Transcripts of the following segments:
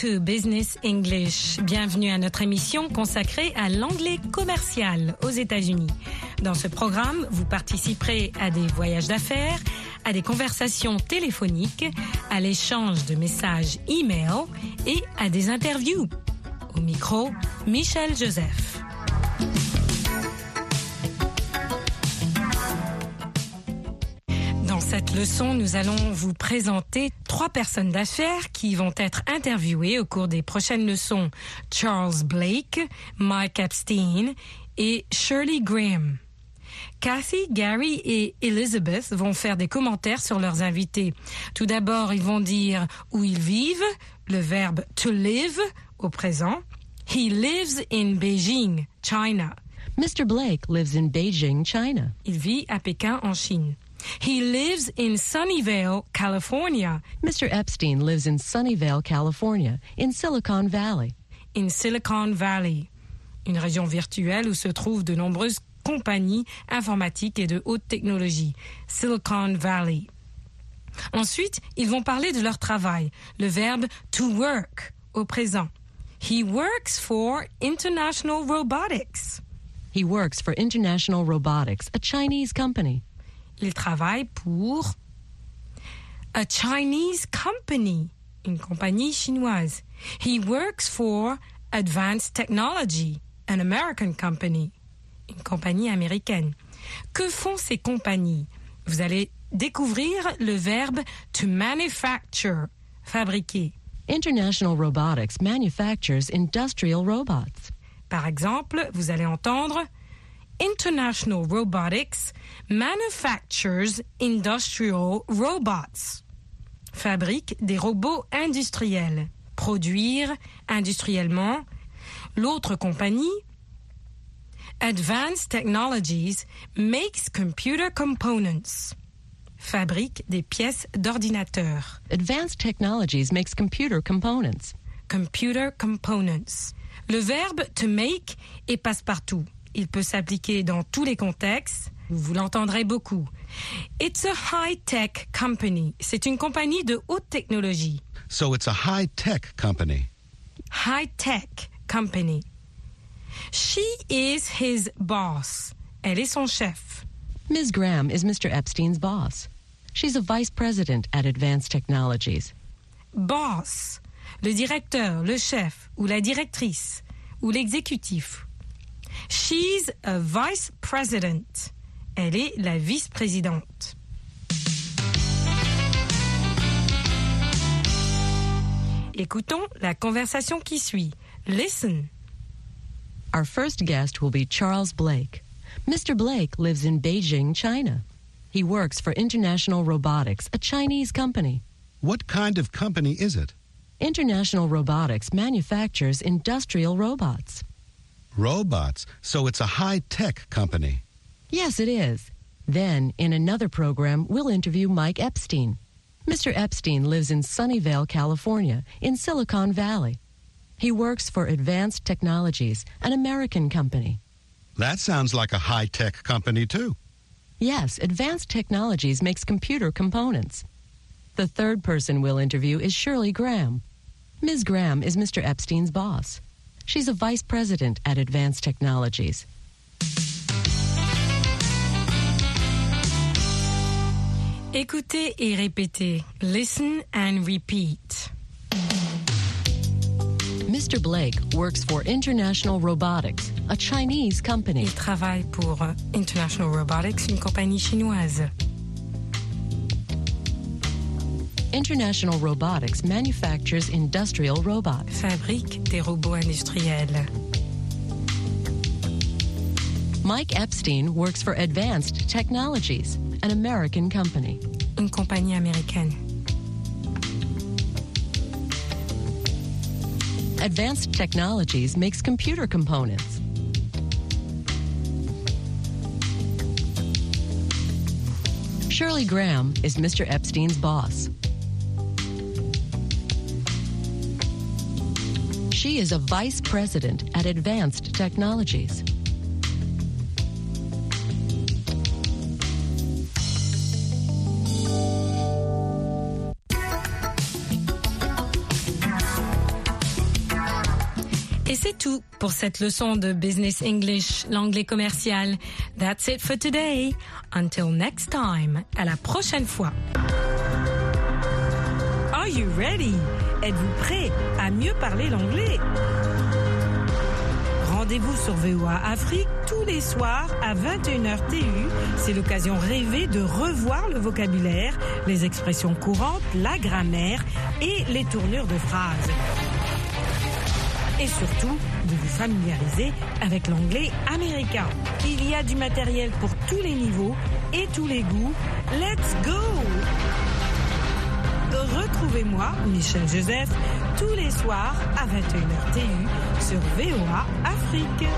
to Business English. Bienvenue à notre émission consacrée à l'anglais commercial aux États-Unis. Dans ce programme, vous participerez à des voyages d'affaires, à des conversations téléphoniques, à l'échange de messages e-mail et à des interviews. Au micro, Michel Joseph. Cette leçon, nous allons vous présenter trois personnes d'affaires qui vont être interviewées au cours des prochaines leçons. Charles Blake, Mike Epstein et Shirley Graham. Kathy, Gary et Elizabeth vont faire des commentaires sur leurs invités. Tout d'abord, ils vont dire où ils vivent, le verbe to live au présent. He lives in Beijing, China. Mr. Blake lives in Beijing, China. Il vit à Pékin, en Chine. He lives in Sunnyvale, California. Mr. Epstein lives in Sunnyvale, California, in Silicon Valley. In Silicon Valley, une région virtuelle où se trouvent de nombreuses compagnies informatiques et de haute technologie. Silicon Valley. Ensuite, ils vont parler de leur travail, le verbe to work au présent. He works for International Robotics. He works for International Robotics, a Chinese company. Il travaille pour a Chinese company, une compagnie chinoise. He works for Advanced Technology, an American company, une compagnie américaine. Que font ces compagnies? Vous allez découvrir le verbe to manufacture, fabriquer. International Robotics manufactures industrial robots. Par exemple, vous allez entendre International Robotics manufactures industrial robots. Fabrique des robots industriels. Produire industriellement. L'autre compagnie, Advanced Technologies, makes computer components. Fabrique des pièces d'ordinateur. Advanced Technologies makes computer components. Computer components. Le verbe to make est passe-partout. Il peut s'appliquer dans tous les contextes. Vous l'entendrez beaucoup. It's a high-tech company. C'est une compagnie de haute technologie. So it's a high tech company. High-tech company. She is his boss. Elle est son chef. Ms. Graham is Mr. Epstein's boss. She's a vice president at Advanced Technologies. Boss. Le directeur, le chef, ou la directrice, ou l'exécutif. She's a vice president. Elle est la vice-présidente. Écoutons la conversation qui suit. Listen. Our first guest will be Charles Blake. Mr. Blake lives in Beijing, China. He works for International Robotics, a Chinese company. What kind of company is it? International Robotics manufactures industrial robots. Robots. So it's a high tech company. Yes, it is. Then, in another program, we'll interview Mike Epstein. Mr. Epstein lives in Sunnyvale, California, in Silicon Valley. He works for Advanced Technologies, an American company. That sounds like a high tech company, too. Yes, Advanced Technologies makes computer components. The third person we'll interview is Shirley Graham. Ms. Graham is Mr. Epstein's boss. She's a vice president at Advanced Technologies. Écoutez et répétez. Listen and repeat. Mr. Blake works for International Robotics, a Chinese company. Il travaille pour International Robotics, une compagnie chinoise. International Robotics manufactures industrial robots. Fabrique des robots industriels. Mike Epstein works for Advanced Technologies, an American company. Une compagnie américaine. Advanced Technologies makes computer components. Shirley Graham is Mr. Epstein's boss. She is a vice president at Advanced Technologies. tout pour cette leçon de Business English, l'anglais commercial. That's it for today. Until next time. À la prochaine fois. Are you ready? Êtes-vous prêt? Mieux parler l'anglais? Rendez-vous sur VOA Afrique tous les soirs à 21h TU. C'est l'occasion rêvée de revoir le vocabulaire, les expressions courantes, la grammaire et les tournures de phrases. Et surtout, de vous familiariser avec l'anglais américain. Il y a du matériel pour tous les niveaux et tous les goûts. Let's go! Retrouvez-moi, Michel Joseph, tous les soirs à 21h TU sur VOA Afrique.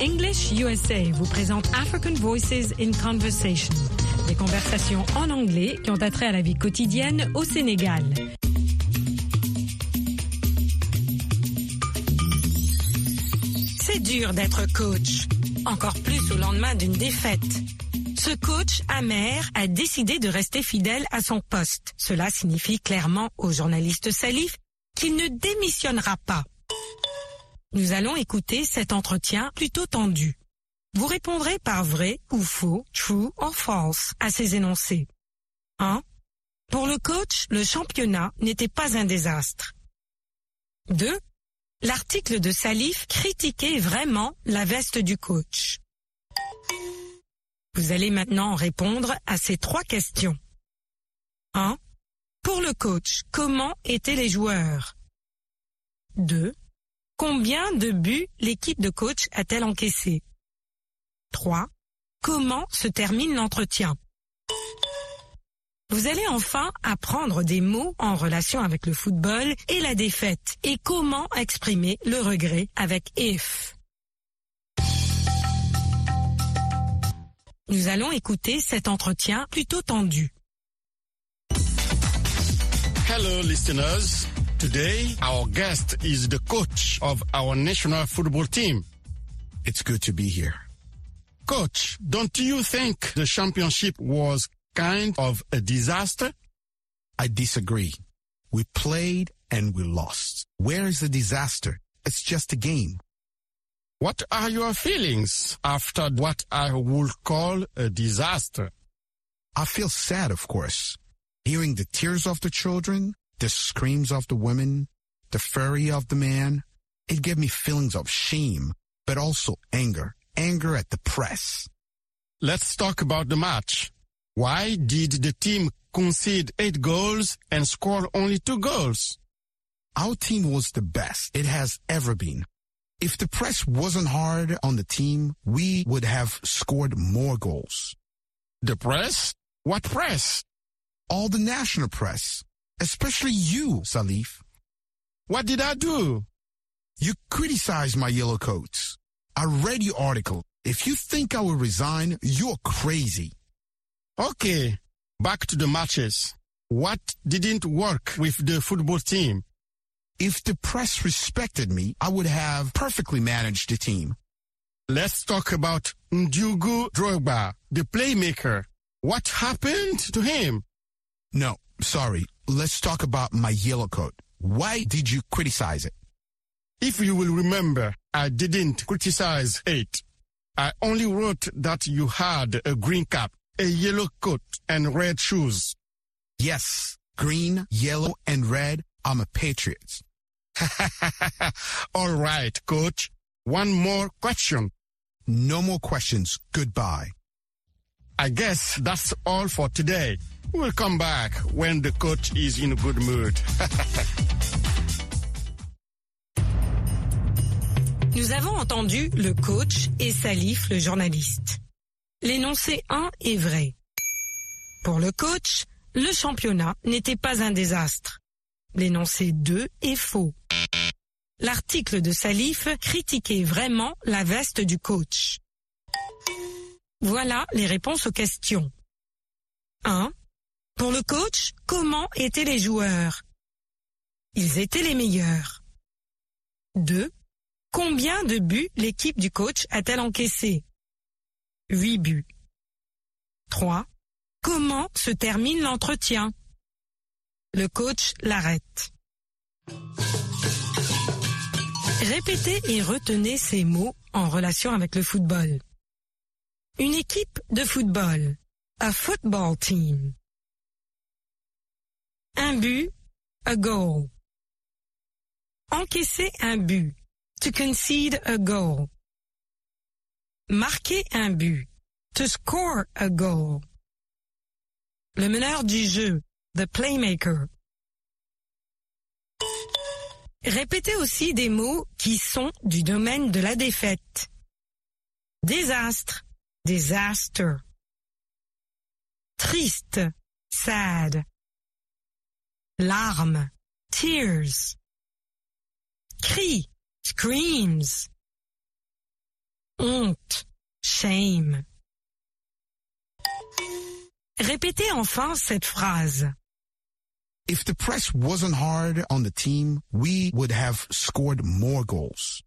English USA vous présente African Voices in Conversation, des conversations en anglais qui ont attrait à la vie quotidienne au Sénégal. C'est dur d'être coach, encore plus au lendemain d'une défaite. Ce coach amer a décidé de rester fidèle à son poste. Cela signifie clairement au journaliste Salif qu'il ne démissionnera pas. Nous allons écouter cet entretien plutôt tendu. Vous répondrez par vrai ou faux, true or false à ces énoncés. 1. Pour le coach, le championnat n'était pas un désastre. 2. L'article de Salif critiquait vraiment la veste du coach. Vous allez maintenant répondre à ces trois questions. 1. Pour le coach, comment étaient les joueurs? 2. Combien de buts l'équipe de coach a-t-elle encaissé 3. Comment se termine l'entretien? Vous allez enfin apprendre des mots en relation avec le football et la défaite et comment exprimer le regret avec if. Nous allons écouter cet entretien plutôt tendu. Hello, listeners. Today, our guest is the coach of our national football team. It's good to be here. Coach, don't you think the championship was kind of a disaster? I disagree. We played and we lost. Where is the disaster? It's just a game. What are your feelings after what I would call a disaster? I feel sad, of course. Hearing the tears of the children, the screams of the women, the fury of the man, it gave me feelings of shame, but also anger. Anger at the press. Let's talk about the match. Why did the team concede eight goals and score only two goals? Our team was the best it has ever been. If the press wasn't hard on the team, we would have scored more goals. The press? What press? All the national press, especially you, Salif. What did I do? You criticized my yellow coats. I read your article. If you think I will resign, you're crazy. Okay, back to the matches. What didn't work with the football team? If the press respected me, I would have perfectly managed the team. Let's talk about Ndugu Drogba, the playmaker. What happened to him? No, sorry. Let's talk about my yellow coat. Why did you criticize it? If you will remember, I didn't criticize it. I only wrote that you had a green cap, a yellow coat, and red shoes. Yes, green, yellow, and red. I'm a patriot. All right, coach. One more question. No more questions. Goodbye. I guess that's all for today. We'll come back when the coach is in a good mood. Nous avons entendu le coach et Salif, le journaliste. L'énoncé 1 est vrai. Pour le coach, le championnat n'était pas un désastre. L'énoncé 2 est faux. L'article de Salif critiquait vraiment la veste du coach. Voilà les réponses aux questions. 1. Pour le coach, comment étaient les joueurs? Ils étaient les meilleurs. 2. Combien de buts l'équipe du coach a-t-elle encaissé? 8 buts. 3. Comment se termine l'entretien? Le coach l'arrête. Répétez et retenez ces mots en relation avec le football. Une équipe de football. A football team. Un but. A goal. Encaisser un but. To concede a goal. Marquer un but. To score a goal. Le meneur du jeu. The playmaker. Répétez aussi des mots qui sont du domaine de la défaite. Désastre. Disaster. Triste. Sad. Larmes. Tears. Cri. Screams. Honte. Shame. Répétez enfin cette phrase. If the press wasn't hard on the team, we would have scored more goals.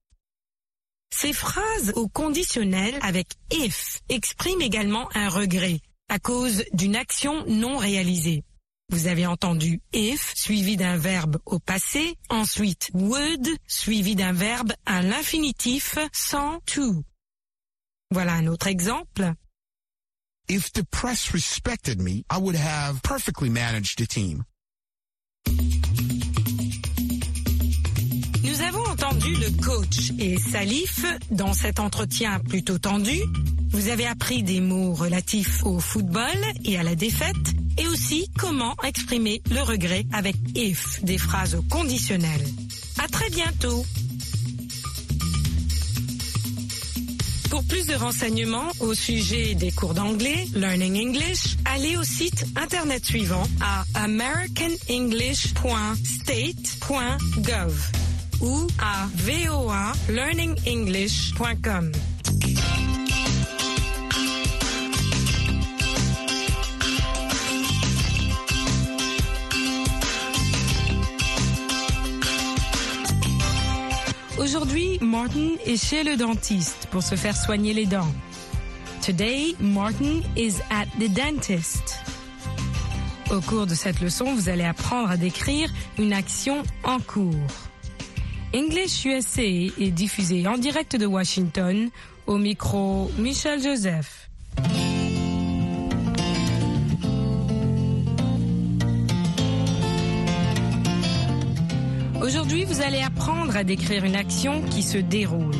Ces phrases au conditionnel avec if expriment également un regret à cause d'une action non réalisée. Vous avez entendu if suivi d'un verbe au passé, ensuite would suivi d'un verbe à l'infinitif sans to. Voilà un autre exemple. If the press respected me, I would have perfectly managed the team. Nous avons entendu le coach et Salif dans cet entretien plutôt tendu. Vous avez appris des mots relatifs au football et à la défaite et aussi comment exprimer le regret avec if, des phrases conditionnelles. À très bientôt. Pour plus de renseignements au sujet des cours d'anglais, Learning English, allez au site internet suivant à americanenglish.state.gov ou à voalearningenglish.com. Aujourd'hui, Martin est chez le dentiste pour se faire soigner les dents. Today, Martin is at the dentist. Au cours de cette leçon, vous allez apprendre à décrire une action en cours. English USA est diffusé en direct de Washington au micro Michel Joseph. Vous allez apprendre à décrire une action qui se déroule.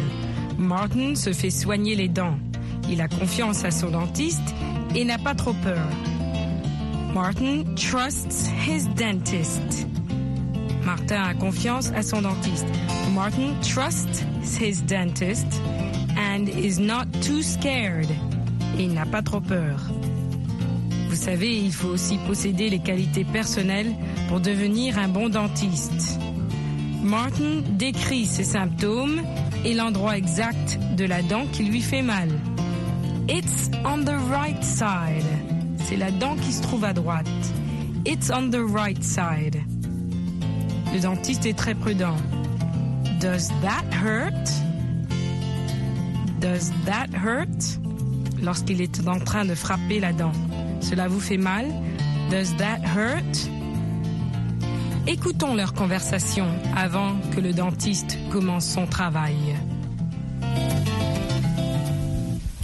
Martin se fait soigner les dents. Il a confiance à son dentiste et n'a pas trop peur. Martin trusts his dentist. Martin a confiance à son dentiste. Martin trusts his dentist and is not too scared. Il n'a pas trop peur. Vous savez, il faut aussi posséder les qualités personnelles pour devenir un bon dentiste. Martin décrit ses symptômes et l'endroit exact de la dent qui lui fait mal. It's on the right side. C'est la dent qui se trouve à droite. It's on the right side. Le dentiste est très prudent. Does that hurt? Does that hurt? Lorsqu'il est en train de frapper la dent. Cela vous fait mal? Does that hurt? Écoutons leur conversation avant que le dentiste commence son travail.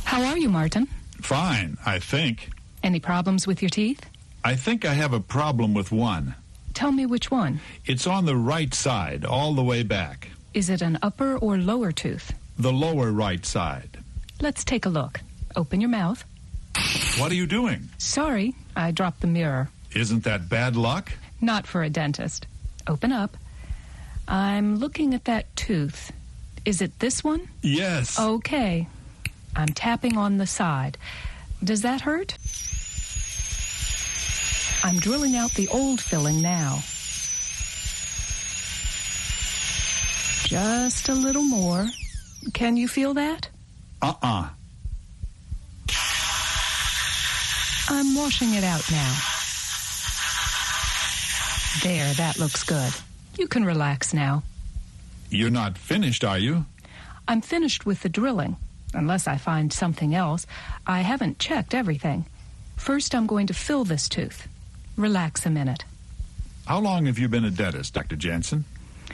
How are you, Martin? Fine, I think. Any problems with your teeth? I think I have a problem with one. Tell me which one. It's on the right side, all the way back. Is it an upper or lower tooth? The lower right side. Let's take a look. Open your mouth. What are you doing? Sorry, I dropped the mirror. Isn't that bad luck? Not for a dentist. Open up. I'm looking at that tooth. Is it this one? Yes. Okay. I'm tapping on the side. Does that hurt? I'm drilling out the old filling now. Just a little more. Can you feel that? Uh-uh. I'm washing it out now. There, that looks good. You can relax now. You're not finished, are you? I'm finished with the drilling. Unless I find something else. I haven't checked everything. First, I'm going to fill this tooth. Relax a minute. How long have you been a dentist, Dr. Jansen?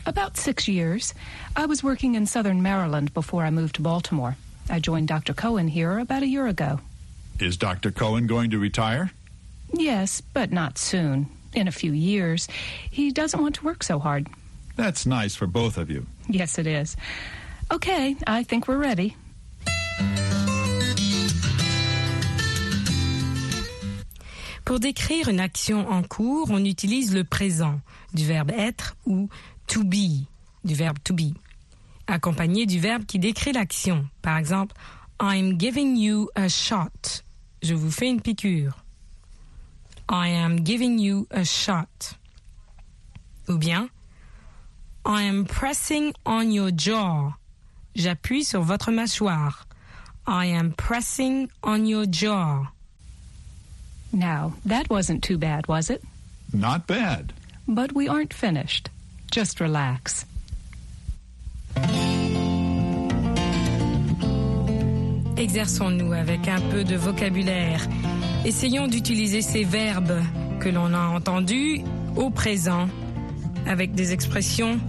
About six years. I was working in southern Maryland before I moved to Baltimore. I joined Dr. Cohen here about a year ago. Is Dr. Cohen going to retire? Yes, but not soon. In a few years. He doesn't want to work so hard. That's nice for both of you. Yes, it is. Okay, I think we're ready. Pour décrire une action en cours, on utilise le présent du verbe être ou to be du verbe to be, accompagné du verbe qui décrit l'action. Par exemple, I'm giving you a shot. Je vous fais une piqûre. I am giving you a shot. Ou bien, I am pressing on your jaw. J'appuie sur votre mâchoire. I am pressing on your jaw. Now, that wasn't too bad, was it? Not bad. But we aren't finished. Just relax. Exerçons-nous avec un peu de vocabulaire. Essayons d'utiliser ces verbes que l'on a entendus au présent avec des expressions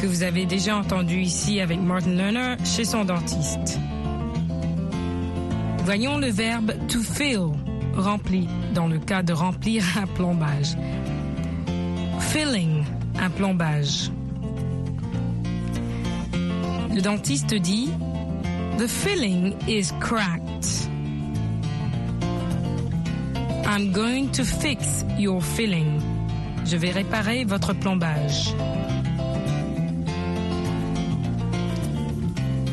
que vous avez déjà entendues ici avec Martin Lerner chez son dentiste. Voyons le verbe to fill, rempli, dans le cas de remplir un plombage. Filling, un plombage. Le dentiste dit The filling is cracked. I'm going to fix your filling. Je vais réparer votre plombage.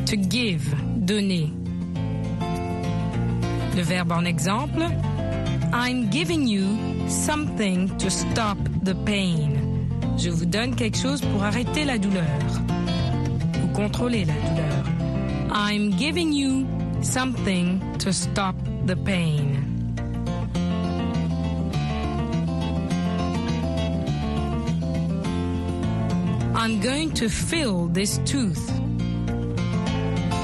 To give, donner. Le verbe en exemple. I'm giving you something to stop the pain. Je vous donne quelque chose pour arrêter la douleur. Ou contrôler la douleur. I'm giving you something to stop the pain. I'm going to fill this tooth.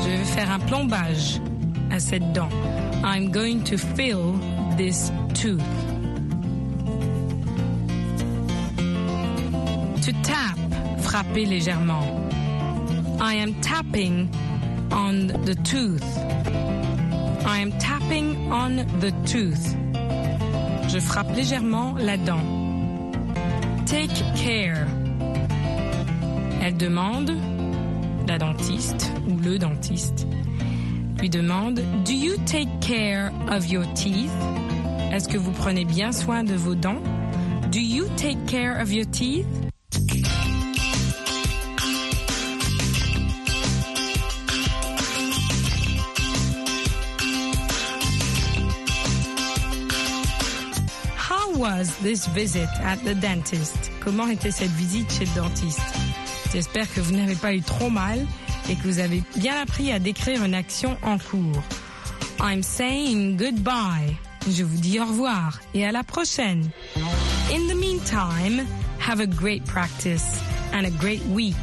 Je vais faire un plombage à cette dent. I'm going to fill this tooth. To tap, frapper légèrement. I am tapping on the tooth. I am tapping on the tooth. Je frappe légèrement la dent. Take care. Elle demande, la dentiste ou le dentiste, lui demande Do you take care of your teeth? Est-ce que vous prenez bien soin de vos dents? Do you take care of your teeth? How was this visit at the dentist? Comment était cette visite chez le dentiste? J'espère que vous n'avez pas eu trop mal et que vous avez bien appris à décrire une action en cours. I'm saying goodbye. Je vous dis au revoir et à la prochaine. In the meantime, have a great practice and a great week.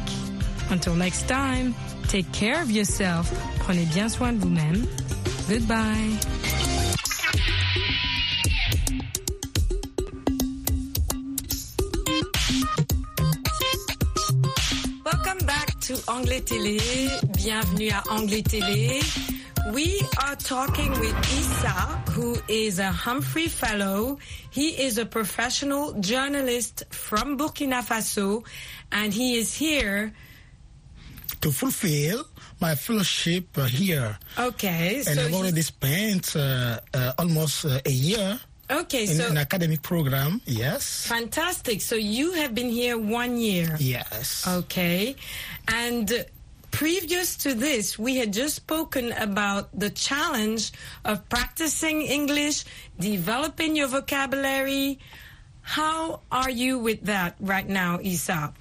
Until next time, take care of yourself. Prenez bien soin de vous-même. Goodbye. Anglais Télé. Bienvenue à Anglais Télé. We are talking with Issa, who is a Humphrey Fellow. He is a professional journalist from Burkina Faso, and he is here. to fulfill my fellowship here. Okay, and so I've already spent uh, uh, almost uh, a year okay, in so an academic program. Yes. fantastic. So you have been here one year. Yes. Okay. And previous to this, we had just spoken about the challenge of practicing English, developing your vocabulary. How are you with that right now, Isa?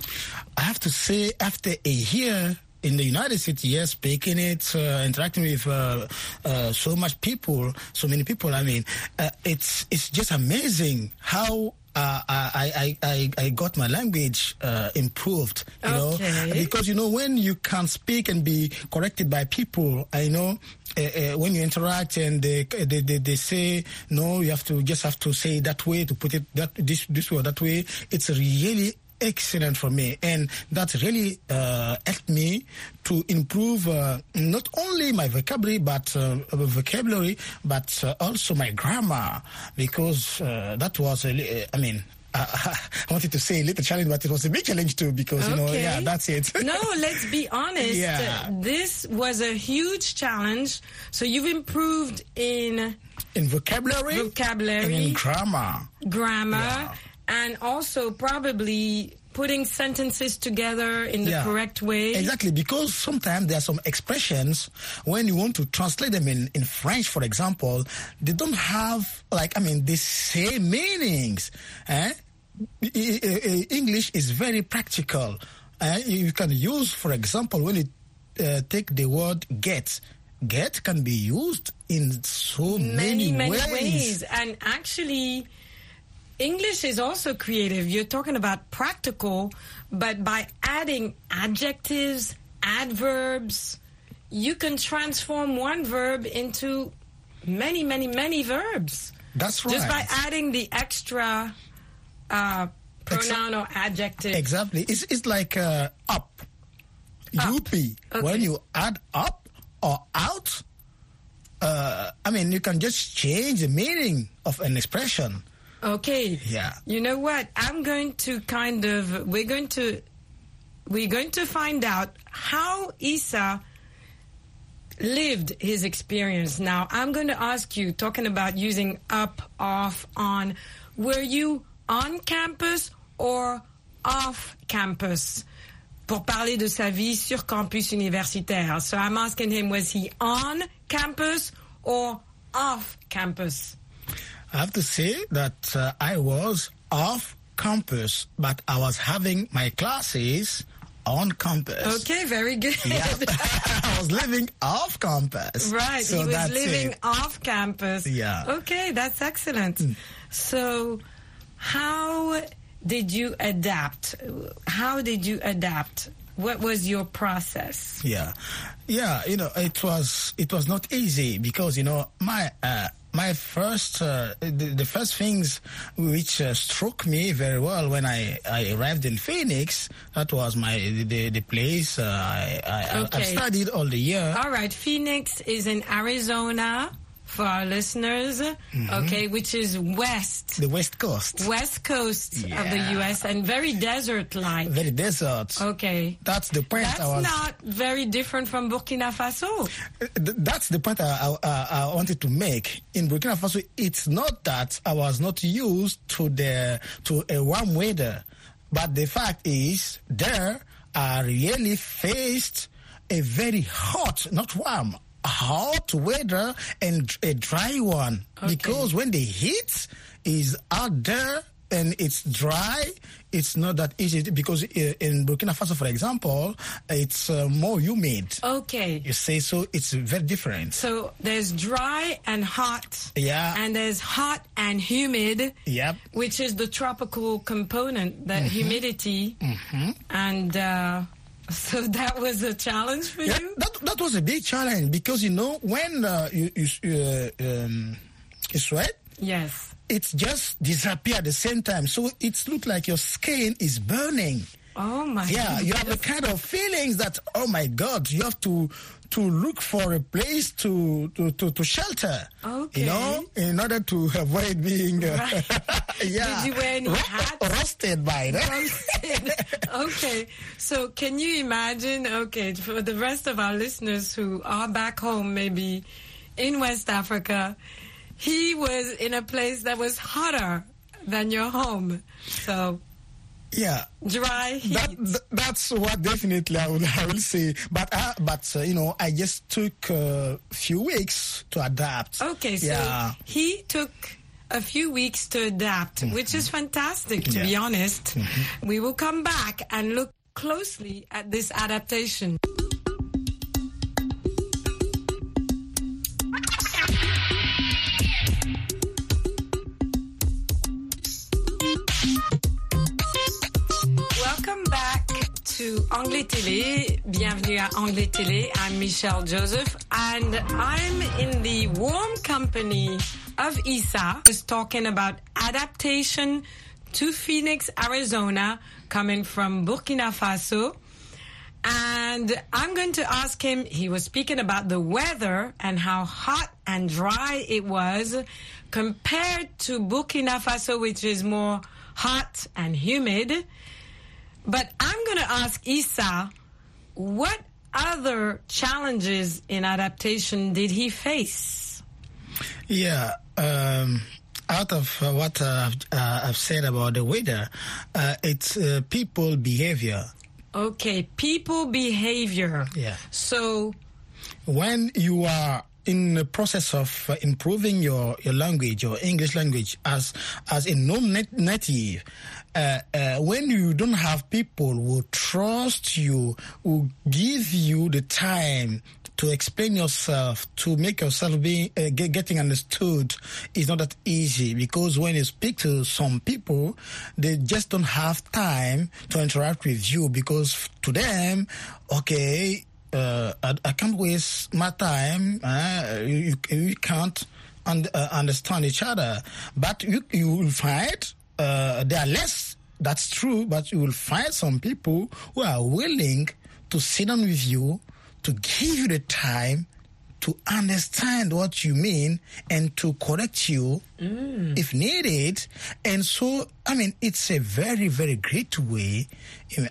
I have to say, after a year in the United States, yes, speaking it, uh, interacting with uh, uh, so much people, so many people. I mean, uh, it's it's just amazing how. Uh, I, I, I, I got my language uh, improved, you Okay. know, because you know when you can speak and be corrected by people, I know uh, uh, when you interact and they, they, they, they say no, you have to just have to say that way to put it that this this way or that way. It's really excellent for me and that really uh, helped me to improve uh, not only my vocabulary but uh, vocabulary but uh, also my grammar because uh, that was a i mean uh, I wanted to say a little challenge, but it was a big challenge too because you know, yeah, that's it. no, let's be honest. Yeah. This was a huge challenge. So you've improved in in vocabulary, vocabulary, and in grammar. grammar, and also probably putting sentences together in the Yeah. correct way. Exactly, because sometimes there are some expressions when you want to translate them in, in French, for example, they don't have like I mean the same meanings. Eh? English is very practical. Eh? You can use, for example, when you uh, take the word get. Get can be used in so many, many, many ways. ways. And actually, English is also creative. You're talking about practical, but by adding adjectives, adverbs, you can transform one verb into many, many, many verbs. That's right. Just by adding the extra uh, pronoun or adjective. Exactly. It's, it's like uh, up. UP. When you add up or out, uh, I mean, you can just change the meaning of an expression. Okay. Yeah. You know what? I'm going to kind of we're going to we're going to find out how Isa lived his experience. Now, I'm going to ask you talking about using up, off, on. Were you on campus or off campus? Pour parler de sa vie sur campus universitaire. So I'm asking him, was he on campus or off campus? I have to say that uh, I was off campus, but I was having my classes on campus. Okay, very good. I was living off campus. Right, So he was that's living it. off campus. Yeah. Okay, that's excellent. So, how did you adapt? How did you adapt? What was your process? Yeah, yeah. You know, it was it was not easy because you know my uh, my first uh, the, the first things which uh, struck me very well when I, I arrived in Phoenix that was my the, the place uh, I, I, Okay. I studied all the year. All right, Phoenix is in Arizona for our listeners. Mm-hmm. Okay, which is west, the West Coast, west coast of the U.S. and very desert-like. very desert. Okay. That's the point. That's I was, not very different from Burkina Faso. Uh, th- That's the point I, I, I wanted to make. In Burkina Faso, it's not that I was not used to the to a warm weather, but the fact is there I really faced a very hot, not warm, hot weather and a dry one. Because when the heat is out there and it's dry, it's not that easy because uh, in Burkina Faso, for example, it's uh, more humid. Okay. You say so, it's very different. So there's dry and hot. Yeah. And there's hot and humid. Yep. Which is the tropical component, the Mm-hmm. humidity. And uh, so that was a challenge for Yeah, you? that, that was a big challenge because, you know, when uh, you, you, uh, um, you sweat, Yes. it just disappear at the same time. So it looks like your skin is burning. Oh my Yeah, you have the kind of feelings that, oh my God, you have to to look for a place to to, to, to shelter. Okay. You know, in order to avoid being, uh, yeah, Did you wear any hats? roasted by that. Roasted. okay. So can you imagine, okay, for the rest of our listeners who are back home, maybe in West Africa, he was in a place that was hotter than your home. So Yeah. dry. That, th- that's what definitely I will, I will say. But uh, but uh, you know, I just took a few weeks to adapt. Okay, so yeah, he took a few weeks to adapt, which is fantastic, to. Yeah. Be honest. We will come back and look closely at this adaptation. Anglais Télé. Bienvenue à Anglais Télé. I'm Michelle Joseph and I'm in the warm company of Isa. Is talking about adaptation to Phoenix, Arizona, coming from Burkina Faso. And I'm going to ask him, he was speaking about the weather and how hot and dry it was compared to Burkina Faso, which is more hot and humid. But I'm going to ask Isa, what other challenges in adaptation did he face? Yeah. Um, out of uh, what uh, uh, I've said about the weather, uh, it's uh, people behavior. Okay, people behavior. Yeah. So, when you are in the process of uh, improving your, your language, your English language, as as a non-native, uh, uh, when you don't have people who trust you, who give you the time to explain yourself, to make yourself be uh, get, getting understood, is not that easy. Because when you speak to some people, they just don't have time to interact with you. Because to them, okay, uh, I, I, can't waste my time. Uh, you, you, can't uh, understand each other, but you you will find uh, there are less. That's true, but you will find some people who are willing to sit down with you to give you the time to understand what you mean and to correct you mm. if needed. And so, I mean, it's a very, very great way,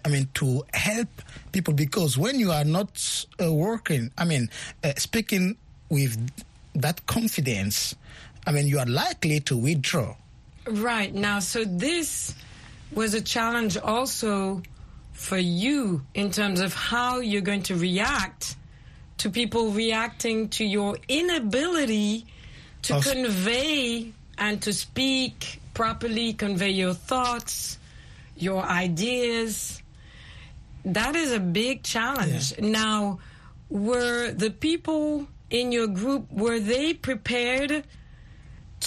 I mean, to help people because when you are not uh, working, I mean, uh, speaking with that confidence, I mean, you are likely to withdraw. Right. Now, so this was a challenge also for you in terms of how you're going to react to people reacting to your inability to convey and to speak properly, convey your thoughts, your ideas. That is a big challenge. Yeah. Now, were the people in your group were they prepared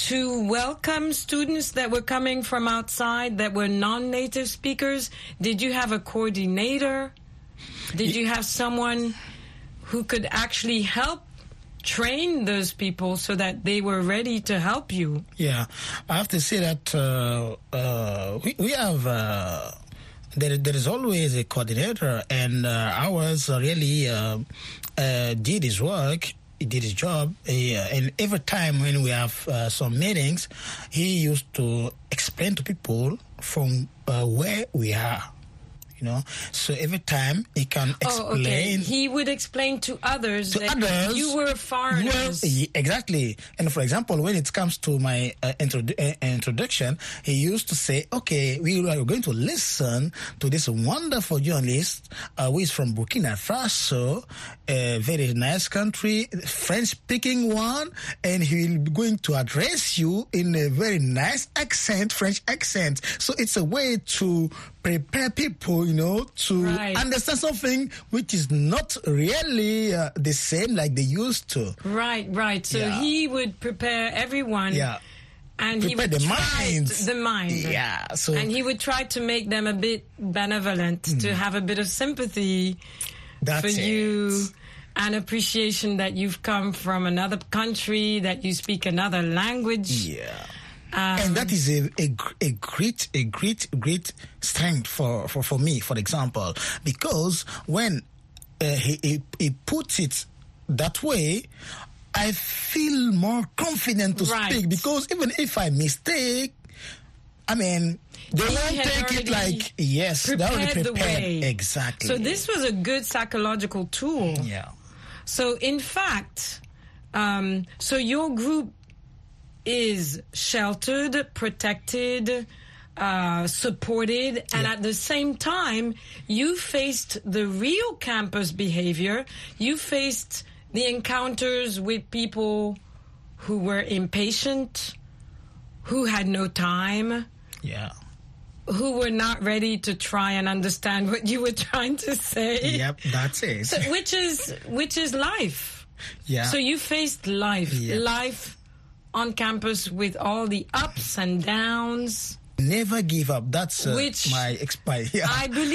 to welcome students that were coming from outside that were non-native speakers? Did you have a coordinator? Did you have someone who could actually help train those people so that they were ready to help you? Yeah, I have to say that uh, uh, we, we have. Uh, there, there is always a coordinator, and uh, ours really uh, uh, did his work he did his job. He, uh, and every time when we have uh, some meetings, he used to explain to people from uh, where we are. You know, so every time he can explain. Oh, okay. He would explain to others to that others, you were foreigners. Well, exactly. And for example, when it comes to my uh, introdu- uh, introduction, he used to say, "Okay, we are going to listen to this wonderful journalist uh, who is from Burkina Faso, a very nice country, French-speaking one, and he will be going to address you in a very nice accent, French accent. So it's a way to prepare people, you know, to Right. understand something which is not really uh, the same like they used to. Right, right. So Yeah. he would prepare everyone. Yeah. And he Prepare would the try minds. the mind. Yeah, so- and he would try to make them a bit benevolent, to have a bit of sympathy That's for it. you, and appreciation that you've come from another country, that you speak another language. Yeah. Um, and that is a, a, a great, a great, great strength for, for, for me, for example, because when uh, he, he, he puts it that way, I feel more confident to Right. speak because even if I mistake, I mean, they He won't take it like, yes, they prepared already the prepared. way. Exactly. So this was a good psychological tool. Yeah. So in fact, um, so your group is sheltered, protected, uh, supported, and at the same time, you faced the real campus behavior. You faced the encounters with people who were impatient, who had no time, Yeah. who were not ready to try and understand what you were trying to say. Yep, that's it. So, which is which is life. yeah. So you faced life, Yeah. life on campus with all the ups and downs. Never give up. That's uh, Which my, ex- my yeah. I believe